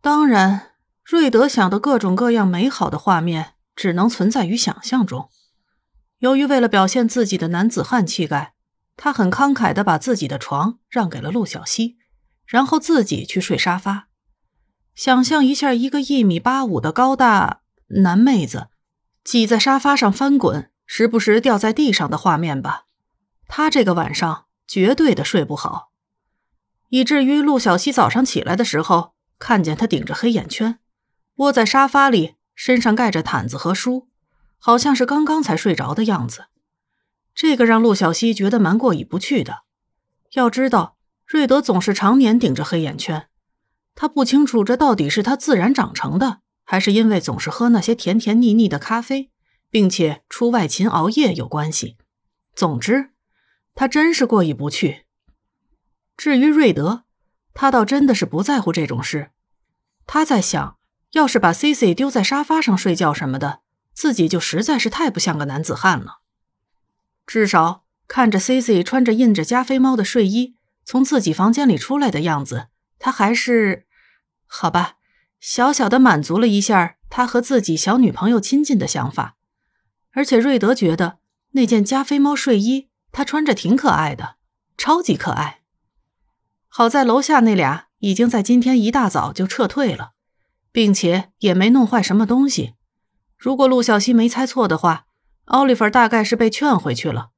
当然，瑞德想的各种各样美好的画面只能存在于想象中。由于为了表现自己的男子汉气概，他很慷慨地把自己的床让给了陆小西，然后自己去睡沙发。想象一下，一个一米八五的高大男妹子挤在沙发上翻滚，时不时掉在地上的画面吧。他这个晚上绝对的睡不好，以至于陆小西早上起来的时候。看见他顶着黑眼圈，窝在沙发里，身上盖着毯子和书，好像是刚刚才睡着的样子。这个让陆小西觉得蛮过意不去的。要知道，瑞德总是常年顶着黑眼圈，他不清楚这到底是他自然长成的，还是因为总是喝那些甜甜腻腻的咖啡，并且出外勤熬夜有关系。总之，他真是过意不去。至于瑞德，他倒真的是不在乎这种事，他在想，要是把 C C 丢在沙发上睡觉什么的，自己就实在是太不像个男子汉了。至少看着 C C 穿着印着加菲猫的睡衣从自己房间里出来的样子，他还是好吧，小小的满足了一下他和自己小女朋友亲近的想法。而且瑞德觉得那件加菲猫睡衣他穿着挺可爱的，超级可爱。好在楼下那俩已经在今天一大早就撤退了，并且也没弄坏什么东西。如果陆小西没猜错的话，奥利弗大概是被劝回去了，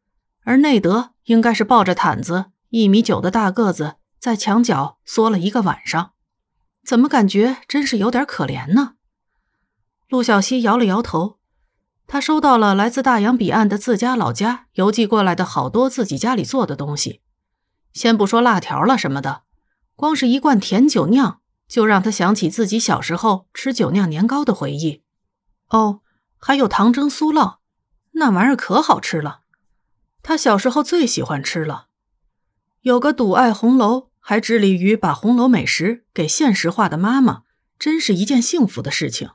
而内德应该是抱着毯子，一米九的大个子，在墙角缩了一个晚上。怎么感觉真是有点可怜呢？陆小西摇了摇头，他收到了来自大洋彼岸的自家老家邮寄过来的好多自己家里做的东西。先不说辣条了什么的，光是一罐甜酒酿，就让他想起自己小时候吃酒酿年糕的回忆。哦，还有糖蒸酥酪，那玩意儿可好吃了，他小时候最喜欢吃了。有个笃爱红楼，还致力于把红楼美食给现实化的妈妈，真是一件幸福的事情。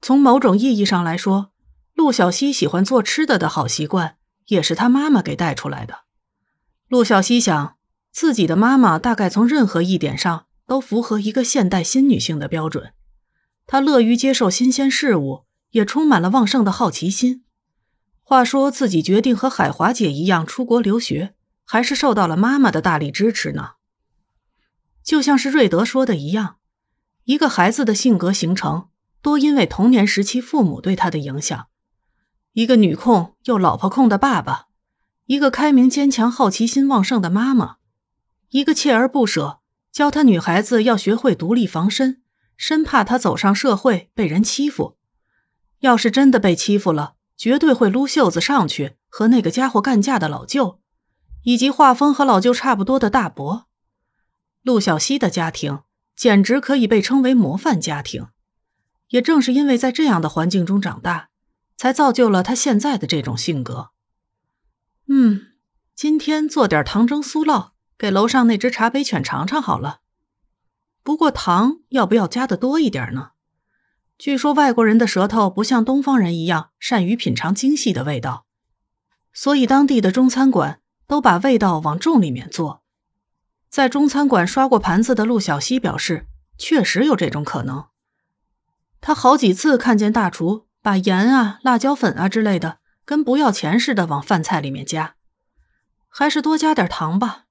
从某种意义上来说，陆小西喜欢做吃的的好习惯，也是他妈妈给带出来的。陆小西想，自己的妈妈大概从任何一点上都符合一个现代新女性的标准。她乐于接受新鲜事物，也充满了旺盛的好奇心。话说，自己决定和海华姐一样出国留学，还是受到了妈妈的大力支持呢。就像是瑞德说的一样，一个孩子的性格形成，多因为童年时期父母对他的影响。一个女控又老婆控的爸爸。一个开明、坚强、好奇心旺盛的妈妈，一个锲而不舍教她女孩子要学会独立防身，生怕她走上社会被人欺负。要是真的被欺负了，绝对会撸袖子上去和那个家伙干架的老舅，以及画风和老舅差不多的大伯。陆小西的家庭简直可以被称为模范家庭。也正是因为在这样的环境中长大，才造就了他现在的这种性格。嗯，今天做点糖蒸酥酪给楼上那只茶杯犬尝尝好了。不过糖要不要加的多一点呢？据说外国人的舌头不像东方人一样善于品尝精细的味道，所以当地的中餐馆都把味道往重里面做。在中餐馆刷过盘子的陆小西表示，确实有这种可能。他好几次看见大厨把盐啊、辣椒粉啊之类的。跟不要钱似的往饭菜里面加，还是多加点糖吧。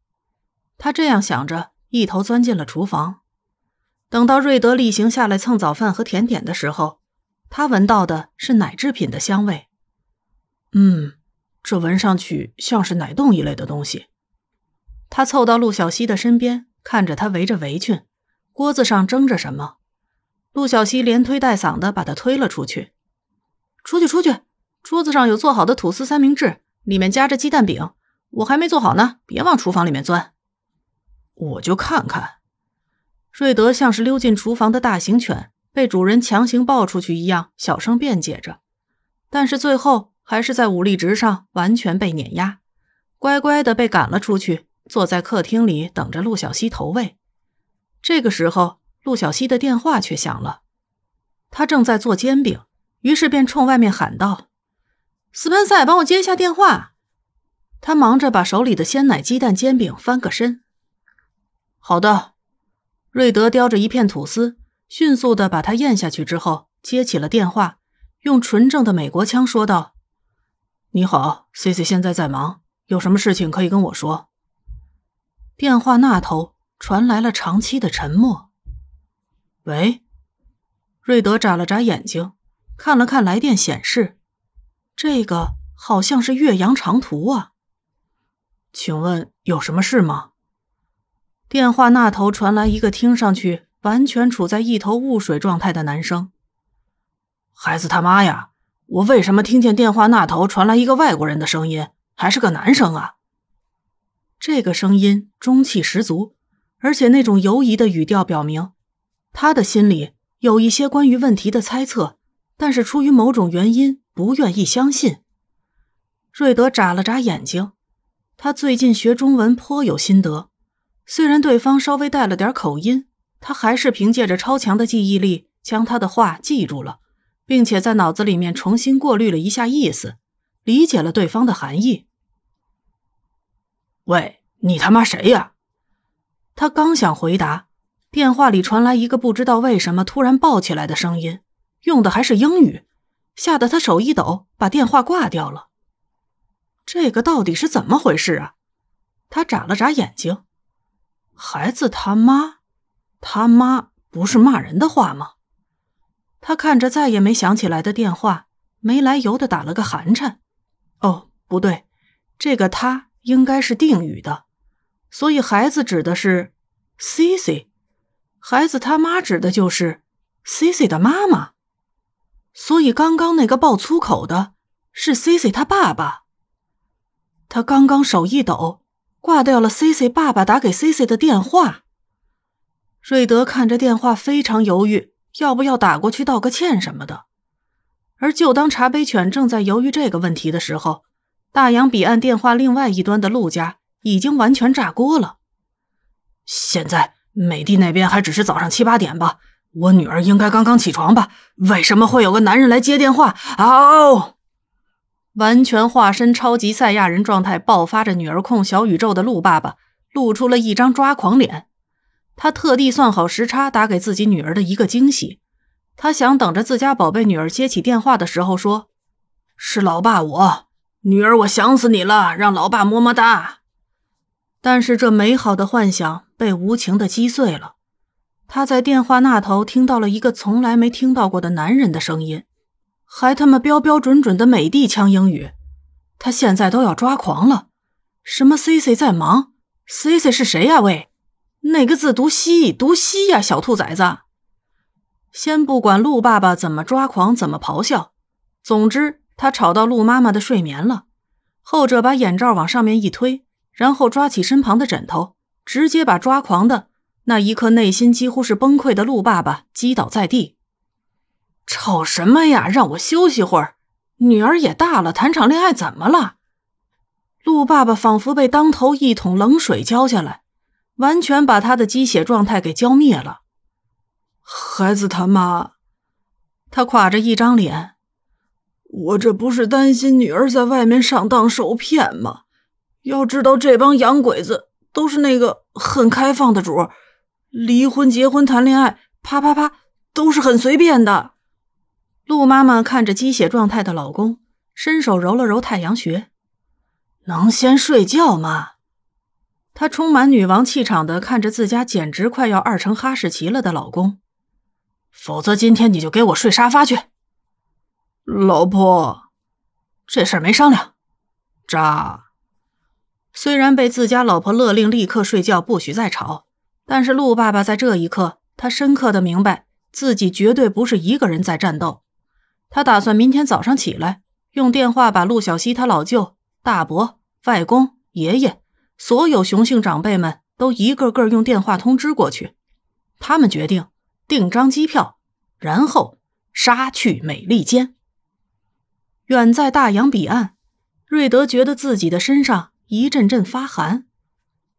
他这样想着，一头钻进了厨房。等到瑞德例行下来蹭早饭和甜点的时候，他闻到的是奶制品的香味。嗯，这闻上去像是奶冻一类的东西。他凑到陆小西的身边，看着他围着围裙，锅子上蒸着什么。陆小西连推带搡的把他推了出去，出去，出去。桌子上有做好的吐司三明治，里面夹着鸡蛋饼。我还没做好呢，别往厨房里面钻。我就看看。瑞德像是溜进厨房的大型犬，被主人强行抱出去一样，小声辩解着。但是最后还是在武力值上完全被碾压，乖乖的被赶了出去，坐在客厅里等着陆小西投喂。这个时候，陆小西的电话却响了。他正在做煎饼，于是便冲外面喊道。斯潘塞，帮我接一下电话。他忙着把手里的鲜奶鸡蛋煎饼翻个身。好的。瑞德叼着一片吐司，迅速的把它咽下去之后，接起了电话，用纯正的美国腔说道：“你好，C C 现在在忙，有什么事情可以跟我说。”电话那头传来了长期的沉默。喂，瑞德眨了眨眼睛，看了看来电显示，这个好像是岳阳长途啊。请问有什么事吗？电话那头传来一个听上去完全处在一头雾水状态的男声：“孩子他妈呀！我为什么听见电话那头传来一个外国人的声音，还是个男生啊？”这个声音中气十足，而且那种犹疑的语调表明，他的心里有一些关于问题的猜测，但是出于某种原因不愿意相信。瑞德眨了眨眼睛，他最近学中文颇有心得。虽然对方稍微带了点口音，他还是凭借着超强的记忆力将他的话记住了，并且在脑子里面重新过滤了一下意思，理解了对方的含义。喂，你他妈谁呀？他刚想回答，电话里传来一个不知道为什么突然爆起来的声音，用的还是英语，吓得他手一抖，把电话挂掉了。这个到底是怎么回事啊？他眨了眨眼睛。孩子他妈，他妈不是骂人的话吗？他看着再也没想起来的电话，没来由的打了个寒颤。哦，不对，这个他应该是定语的，所以孩子指的是 C C，孩子他妈指的就是 C C 的妈妈，所以刚刚那个爆粗口的是 C C 他爸爸。他刚刚手一抖。挂掉了，C C 爸爸打给 C C 的电话。瑞德看着电话，非常犹豫，要不要打过去道个歉什么的。而就当茶杯犬正在犹豫这个问题的时候，大洋彼岸电话另外一端的陆家已经完全炸锅了。现在美帝那边还只是早上七八点吧，我女儿应该刚刚起床吧？为什么会有个男人来接电话？嗷！完全化身超级赛亚人状态，爆发着女儿控小宇宙的陆爸爸露出了一张抓狂脸。他特地算好时差，打给自己女儿的一个惊喜。他想等着自家宝贝女儿接起电话的时候说：“是老爸，我女儿，我想死你了，让老爸么么哒。”但是这美好的幻想被无情的击碎了。他在电话那头听到了一个从来没听到过的男人的声音。还他妈标标准准的美帝腔英语，他现在都要抓狂了。什么 C C 在忙？C C 是谁呀？喂，哪个字读西，读西呀，小兔崽子！先不管鹿爸爸怎么抓狂，怎么咆哮，总之他吵到鹿妈妈的睡眠了。后者把眼罩往上面一推，然后抓起身旁的枕头，直接把抓狂的那一刻内心几乎是崩溃的陆爸爸击倒在地。吵什么呀？让我休息会儿。女儿也大了，谈场恋爱怎么了？陆爸爸仿佛被当头一桶冷水浇下来，完全把他的鸡血状态给浇灭了。孩子他妈，他垮着一张脸。我这不是担心女儿在外面上当受骗吗？要知道这帮洋鬼子都是那个很开放的主儿，离婚、结婚、谈恋爱，啪啪啪，都是很随便的。陆妈妈看着鸡血状态的老公，伸手揉了揉太阳穴。能先睡觉吗？她充满女王气场的看着自家简直快要二成哈士奇了的老公。否则今天你就给我睡沙发去。老婆，这事儿没商量。渣。虽然被自家老婆勒令立刻睡觉，不许再吵，但是陆爸爸在这一刻，他深刻的明白自己绝对不是一个人在战斗。他打算明天早上起来，用电话把陆小西他老舅、大伯、外公、爷爷，所有雄性长辈们都一个个用电话通知过去。他们决定订张机票，然后杀去美利坚。远在大洋彼岸，瑞德觉得自己的身上一阵阵发寒，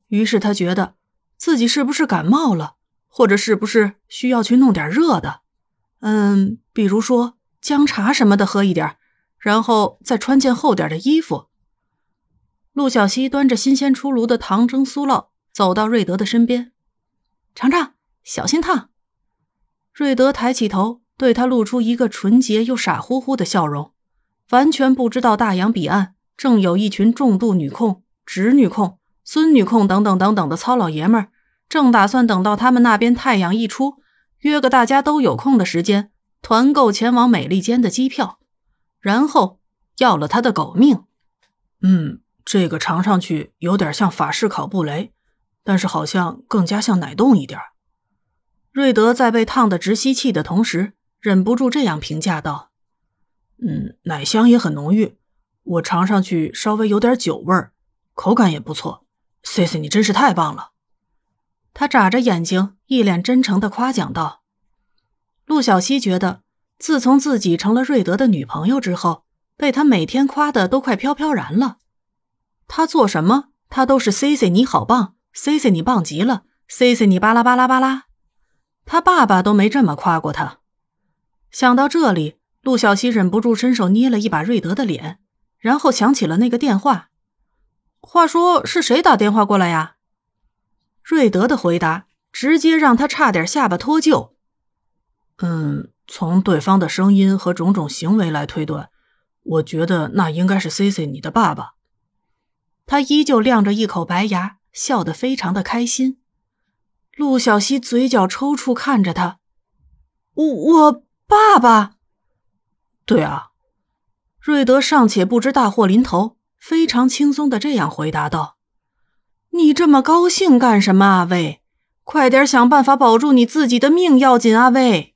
于是他觉得自己是不是感冒了，或者是不是需要去弄点热的？嗯，比如说。姜茶什么的喝一点，然后再穿件厚点的衣服。陆小西端着新鲜出炉的糖蒸酥酪走到瑞德的身边，尝尝，小心烫。瑞德抬起头，对他露出一个纯洁又傻乎乎的笑容，完全不知道大洋彼岸正有一群重度女控、侄女控、孙女控等等等等的糙老爷们儿，正打算等到他们那边太阳一出，约个大家都有空的时间，团购前往美利坚的机票，然后要了他的狗命。嗯，这个尝上去有点像法式烤布雷，但是好像更加像奶冻一点。瑞德在被烫得直吸气的同时，忍不住这样评价道：“嗯，奶香也很浓郁，我尝上去稍微有点酒味儿，口感也不错。C C，你真是太棒了！”他眨着眼睛，一脸真诚的夸奖道。陆小西觉得，自从自己成了瑞德的女朋友之后，被他每天夸的都快飘飘然了。他做什么，他都是 C C 你好棒，C C 你棒极了，C C 你巴拉巴拉巴拉。他爸爸都没这么夸过他。想到这里，陆小西忍不住伸手捏了一把瑞德的脸，然后想起了那个电话。话说是谁打电话过来呀？瑞德的回答直接让他差点下巴脱臼。嗯，从对方的声音和种种行为来推断，我觉得那应该是 C C 你的爸爸。他依旧亮着一口白牙，笑得非常的开心。陆小西嘴角抽搐，看着他：“我我爸爸。”对啊，瑞德尚且不知大祸临头，非常轻松的这样回答道：“你这么高兴干什么，阿威？快点想办法保住你自己的命要紧，阿威。”